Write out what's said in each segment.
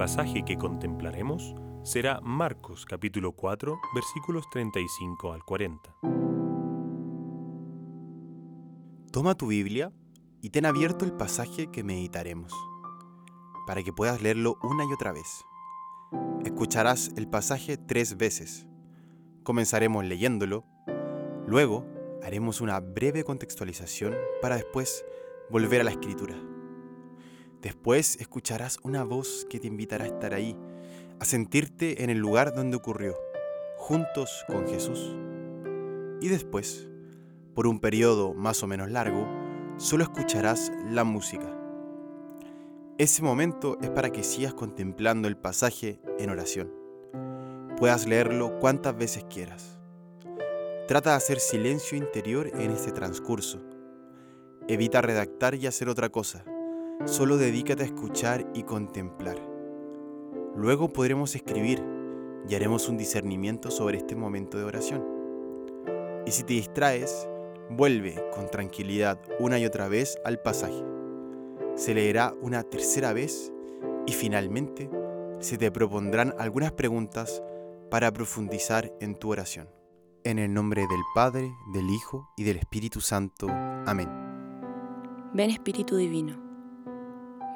pasaje que contemplaremos será Marcos capítulo 4 versículos 35 al 40. Toma tu Biblia y ten abierto el pasaje que meditaremos, para que puedas leerlo una y otra vez. Escucharás el pasaje tres veces. Comenzaremos leyéndolo, luego haremos una breve contextualización para después volver a la escritura. Después escucharás una voz que te invitará a estar ahí, a sentirte en el lugar donde ocurrió, juntos con Jesús. Y después, por un periodo más o menos largo, solo escucharás la música. Ese momento es para que sigas contemplando el pasaje en oración. Puedas leerlo cuantas veces quieras. Trata de hacer silencio interior en este transcurso. Evita redactar y hacer otra cosa. Solo dedícate a escuchar y contemplar. Luego podremos escribir y haremos un discernimiento sobre este momento de oración. Y si te distraes, vuelve con tranquilidad una y otra vez al pasaje. Se leerá una tercera vez y finalmente se te propondrán algunas preguntas para profundizar en tu oración. En el nombre del Padre, del Hijo y del Espíritu Santo. Amén. Ven Espíritu Divino,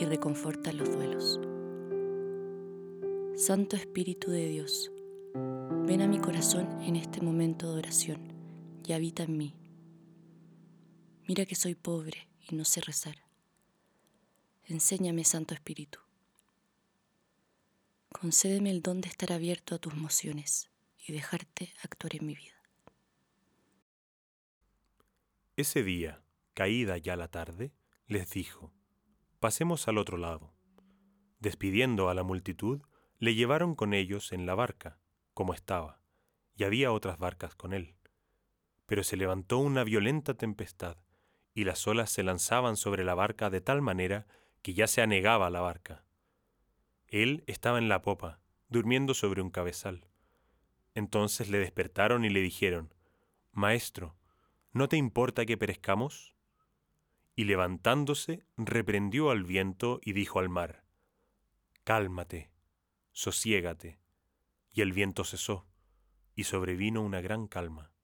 y reconforta los duelos. Santo Espíritu de Dios, ven a mi corazón en este momento de oración y habita en mí. Mira que soy pobre y no sé rezar. Enséñame, Santo Espíritu. Concédeme el don de estar abierto a tus mociones y dejarte actuar en mi vida. Ese día, caída ya la tarde, les dijo, Pasemos al otro lado. Despidiendo a la multitud, le llevaron con ellos en la barca, como estaba, y había otras barcas con él. Pero se levantó una violenta tempestad, y las olas se lanzaban sobre la barca de tal manera que ya se anegaba la barca. Él estaba en la popa, durmiendo sobre un cabezal. Entonces le despertaron y le dijeron, Maestro, ¿no te importa que perezcamos? Y levantándose, reprendió al viento y dijo al mar, Cálmate, sosiégate. Y el viento cesó, y sobrevino una gran calma.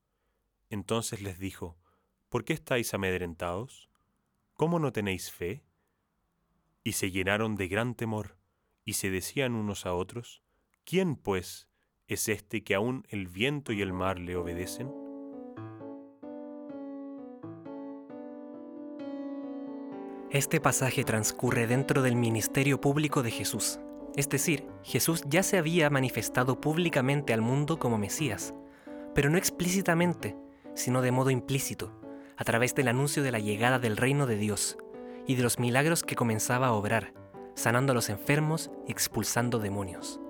Entonces les dijo, ¿por qué estáis amedrentados? ¿Cómo no tenéis fe? Y se llenaron de gran temor, y se decían unos a otros, ¿quién, pues, es este que aún el viento y el mar le obedecen? Este pasaje transcurre dentro del ministerio público de Jesús. Es decir, Jesús ya se había manifestado públicamente al mundo como Mesías, pero no explícitamente, sino de modo implícito, a través del anuncio de la llegada del reino de Dios y de los milagros que comenzaba a obrar, sanando a los enfermos y expulsando demonios.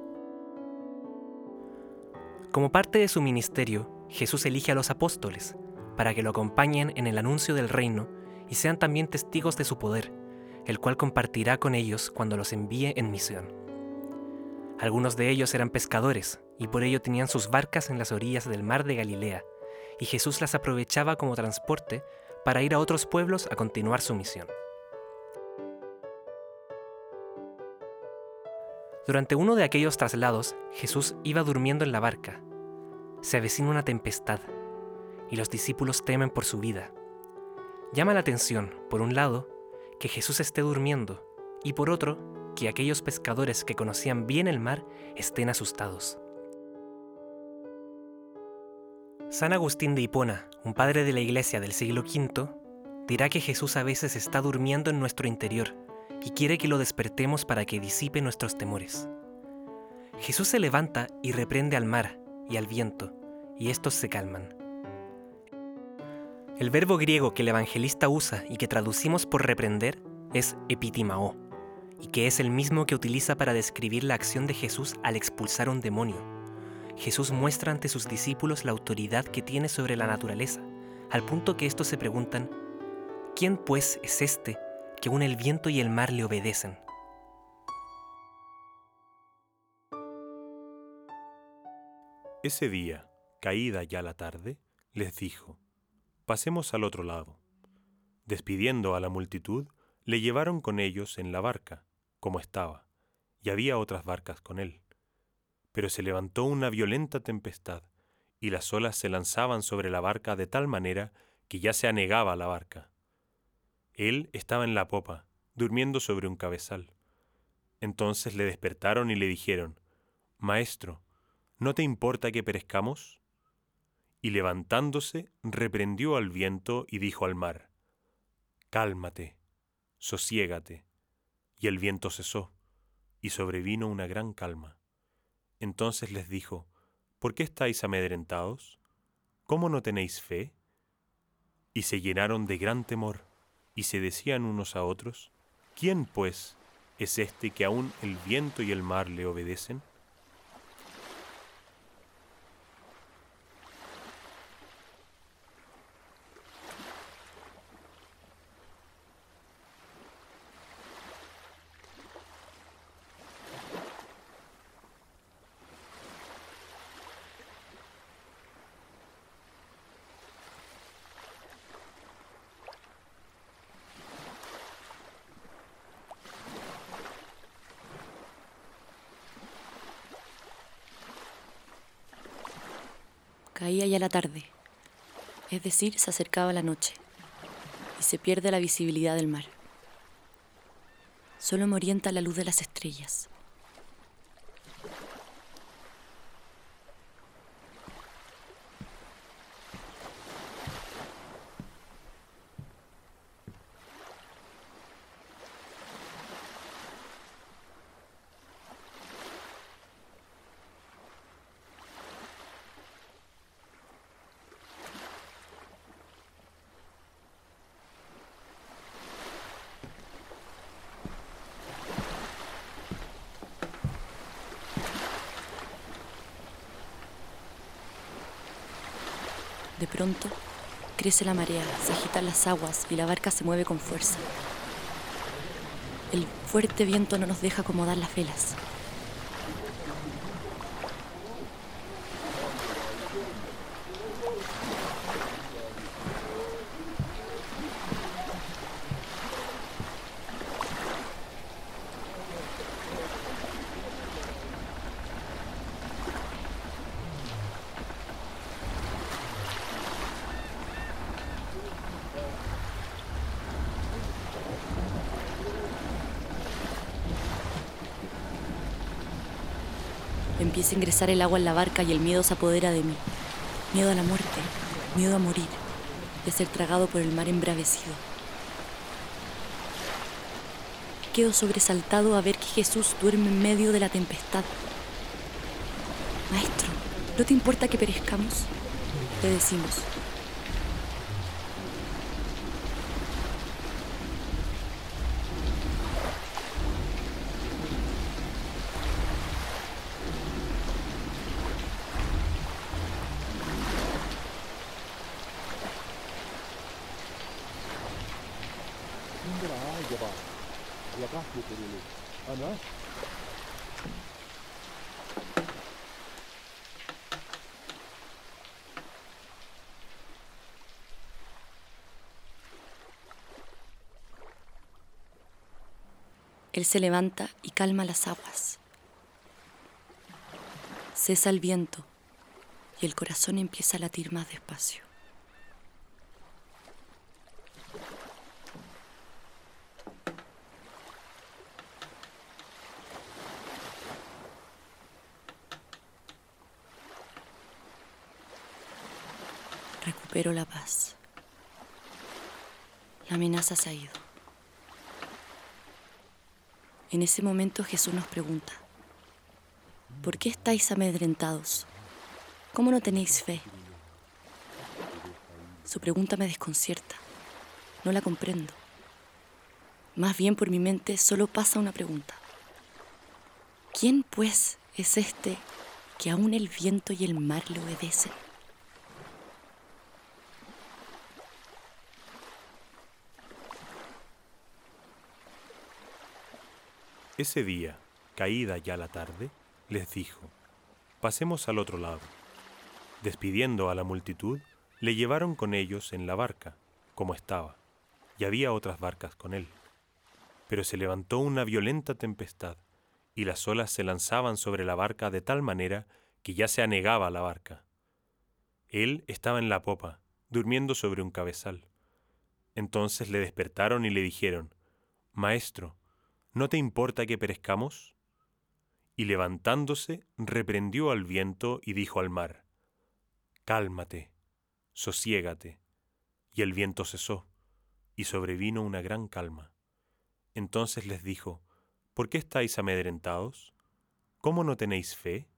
Como parte de su ministerio, Jesús elige a los apóstoles para que lo acompañen en el anuncio del reino y sean también testigos de su poder, el cual compartirá con ellos cuando los envíe en misión. Algunos de ellos eran pescadores y por ello tenían sus barcas en las orillas del mar de Galilea, y Jesús las aprovechaba como transporte para ir a otros pueblos a continuar su misión. Durante uno de aquellos traslados, Jesús iba durmiendo en la barca. Se avecina una tempestad, y los discípulos temen por su vida. Llama la atención, por un lado, que Jesús esté durmiendo, y por otro, que aquellos pescadores que conocían bien el mar estén asustados. San Agustín de Hipona, un padre de la iglesia del siglo V, dirá que Jesús a veces está durmiendo en nuestro interior y quiere que lo despertemos para que disipe nuestros temores. Jesús se levanta y reprende al mar y al viento, y estos se calman. El verbo griego que el evangelista usa y que traducimos por reprender es epitimao, y que es el mismo que utiliza para describir la acción de Jesús al expulsar un demonio. Jesús muestra ante sus discípulos la autoridad que tiene sobre la naturaleza, al punto que estos se preguntan, ¿quién pues es este que aun el viento y el mar le obedecen? Ese día, caída ya la tarde, les dijo, Pasemos al otro lado. Despidiendo a la multitud, le llevaron con ellos en la barca, como estaba, y había otras barcas con él. Pero se levantó una violenta tempestad, y las olas se lanzaban sobre la barca de tal manera que ya se anegaba la barca. Él estaba en la popa, durmiendo sobre un cabezal. Entonces le despertaron y le dijeron, Maestro, ¿no te importa que perezcamos? Y levantándose, reprendió al viento y dijo al mar, Cálmate, sosiégate. Y el viento cesó, y sobrevino una gran calma. Entonces les dijo, ¿por qué estáis amedrentados? ¿Cómo no tenéis fe? Y se llenaron de gran temor, y se decían unos a otros, ¿quién pues es este que aun el viento y el mar le obedecen? Caía ya la tarde, es decir, se acercaba la noche y se pierde la visibilidad del mar. Solo me orienta la luz de las estrellas. De crece la marea, se agitan las aguas y la barca se mueve con fuerza. El fuerte viento no nos deja acomodar las velas. Empieza a ingresar el agua en la barca y el miedo se apodera de mí. Miedo a la muerte, miedo a morir, de ser tragado por el mar embravecido. Quedo sobresaltado a ver que Jesús duerme en medio de la tempestad. Maestro, ¿no te importa que perezcamos? Le decimos. Él se levanta y calma las aguas. Cesa el viento y el corazón empieza a latir más despacio. Recupero la paz. La amenaza se ha ido. En ese momento Jesús nos pregunta, ¿por qué estáis amedrentados? ¿Cómo no tenéis fe? Su pregunta me desconcierta, no la comprendo. Más bien por mi mente solo pasa una pregunta. ¿Quién, pues, es este que aún el viento y el mar le obedecen? Ese día, caída ya la tarde, les dijo, pasemos al otro lado. Despidiendo a la multitud, le llevaron con ellos en la barca, como estaba, y había otras barcas con él. Pero se levantó una violenta tempestad, y las olas se lanzaban sobre la barca de tal manera que ya se anegaba la barca. Él estaba en la popa, durmiendo sobre un cabezal. Entonces le despertaron y le dijeron, Maestro, ¿no te importa que perezcamos? Y levantándose, reprendió al viento y dijo al mar, Cálmate, sosiégate. Y el viento cesó, y sobrevino una gran calma. Entonces les dijo, ¿por qué estáis amedrentados? ¿Cómo no tenéis fe?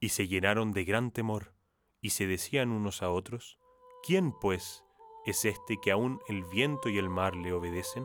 Y se llenaron de gran temor, y se decían unos a otros, ¿quién pues es este que aún el viento y el mar le obedecen?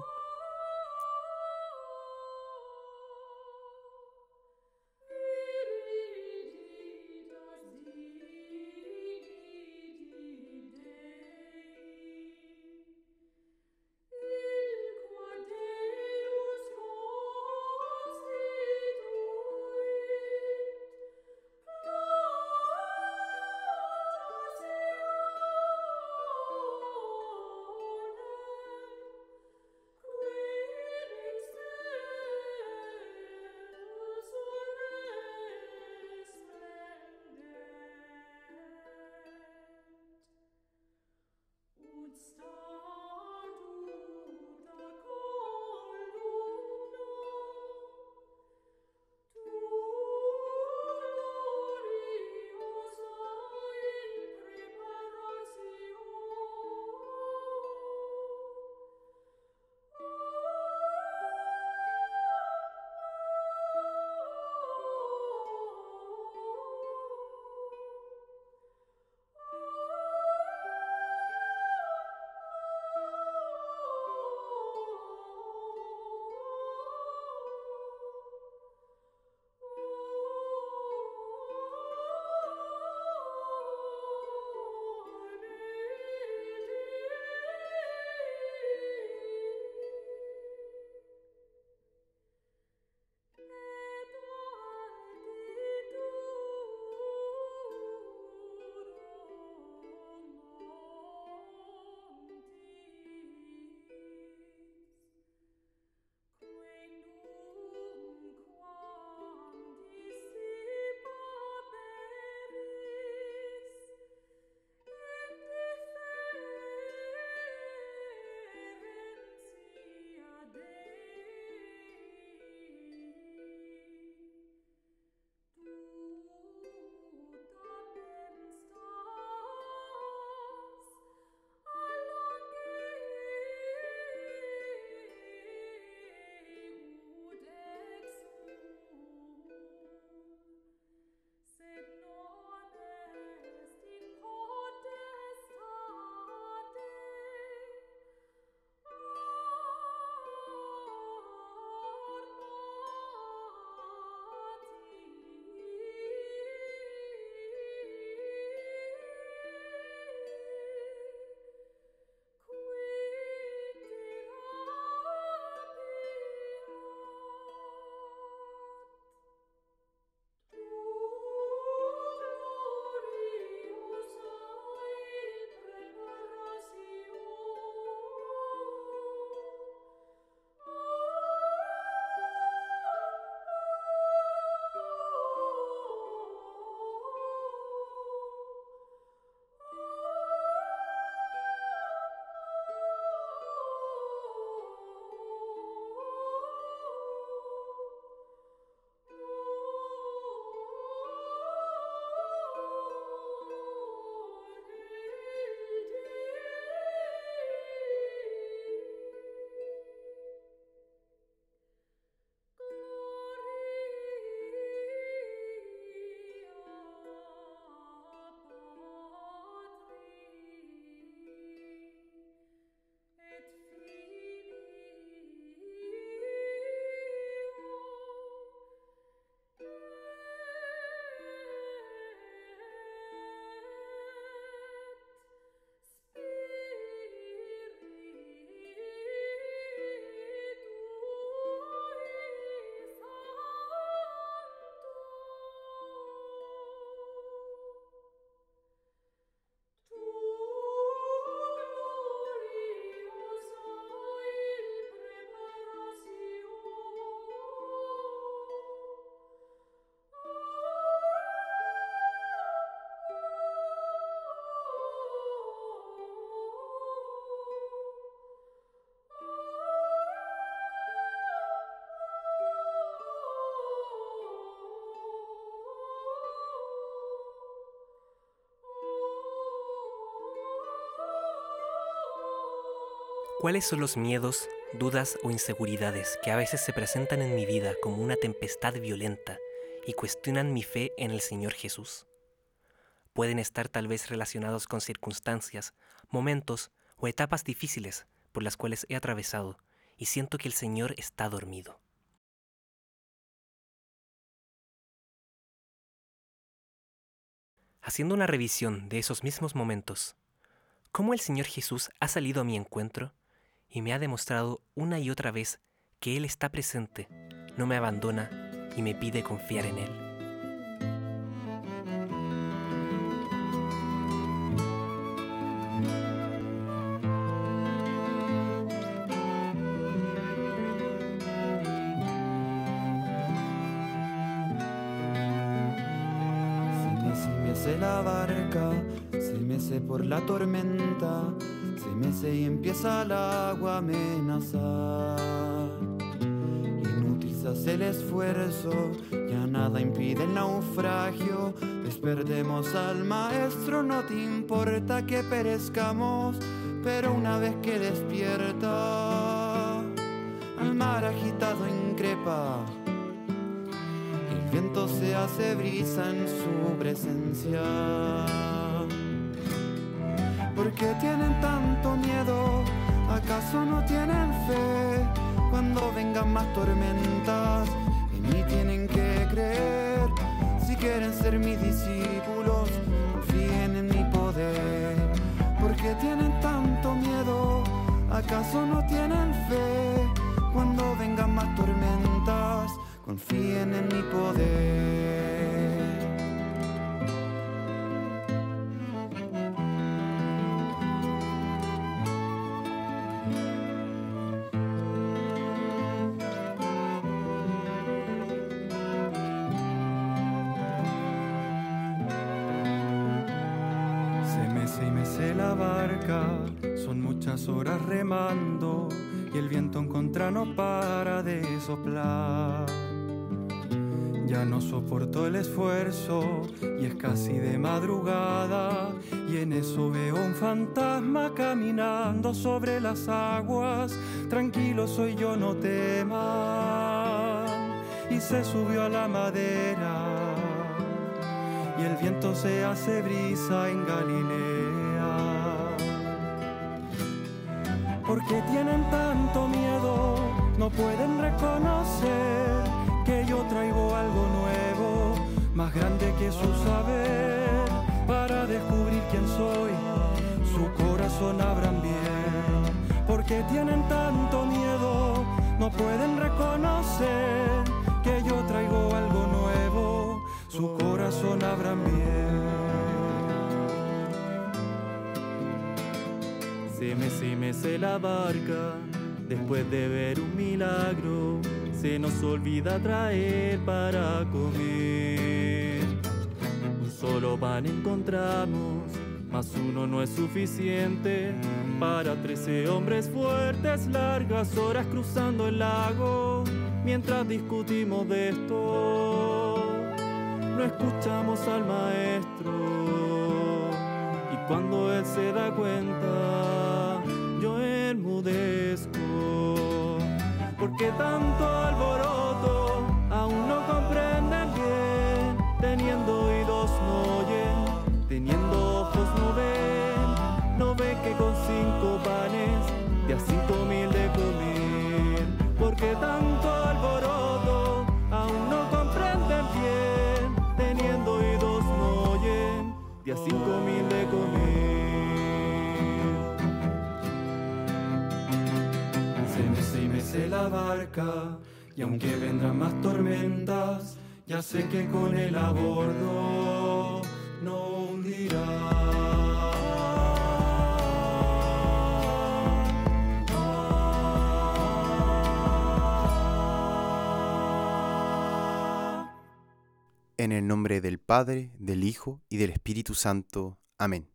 ¿Cuáles son los miedos, dudas o inseguridades que a veces se presentan en mi vida como una tempestad violenta y cuestionan mi fe en el Señor Jesús? Pueden estar tal vez relacionados con circunstancias, momentos o etapas difíciles por las cuales he atravesado y siento que el Señor está dormido. Haciendo una revisión de esos mismos momentos, ¿cómo el Señor Jesús ha salido a mi encuentro y me ha demostrado una y otra vez que Él está presente, no me abandona y me pide confiar en Él? Se la barca, se mece por la tormenta, se mece y empieza el agua a amenazar. Inútil se hace el esfuerzo, ya nada impide el naufragio. Desperdemos al maestro, no te importa que perezcamos, pero una vez que despierta, al mar agitado increpa viento se hace brisa en su presencia. ¿Por qué tienen tanto miedo? ¿Acaso no tienen fe? Cuando vengan más tormentas, en mí tienen que creer. Si quieren ser mis discípulos, confíen en mi poder. ¿Por qué tienen tanto miedo? ¿Acaso no tienen fe? Cuando vengan más tormentas, confíen en mi poder. La barca, son muchas horas remando y el viento en contra no para de soplar. Ya no soporto el esfuerzo y es casi de madrugada y en eso veo un fantasma caminando sobre las aguas. Tranquilo soy yo, no teman. Y se subió a la madera y el viento se hace brisa en Galilea. ¿Por qué tienen tanto miedo? No pueden reconocer que yo traigo algo nuevo, más grande que su saber, para descubrir quién soy. Su corazón abran bien. ¿Por qué tienen tanto miedo? No pueden reconocer que yo traigo algo nuevo. Su corazón abran bien. Se me, se mece la barca después de ver un milagro. Se nos olvida traer para comer. Un solo pan encontramos, mas uno no es suficiente para trece hombres fuertes. Largas horas cruzando el lago mientras discutimos de esto. No escuchamos al maestro y cuando él se da cuenta, ¿Por qué tanto alboroto? Aún no comprenden bien. Teniendo oídos no oyen, teniendo ojos no ven. No ven que con cinco panes de a cinco mil de comer. ¿Por qué tanto y aunque vendrán más tormentas, ya sé que con el a bordo no hundirá. En el nombre del Padre, del Hijo y del Espíritu Santo. Amén.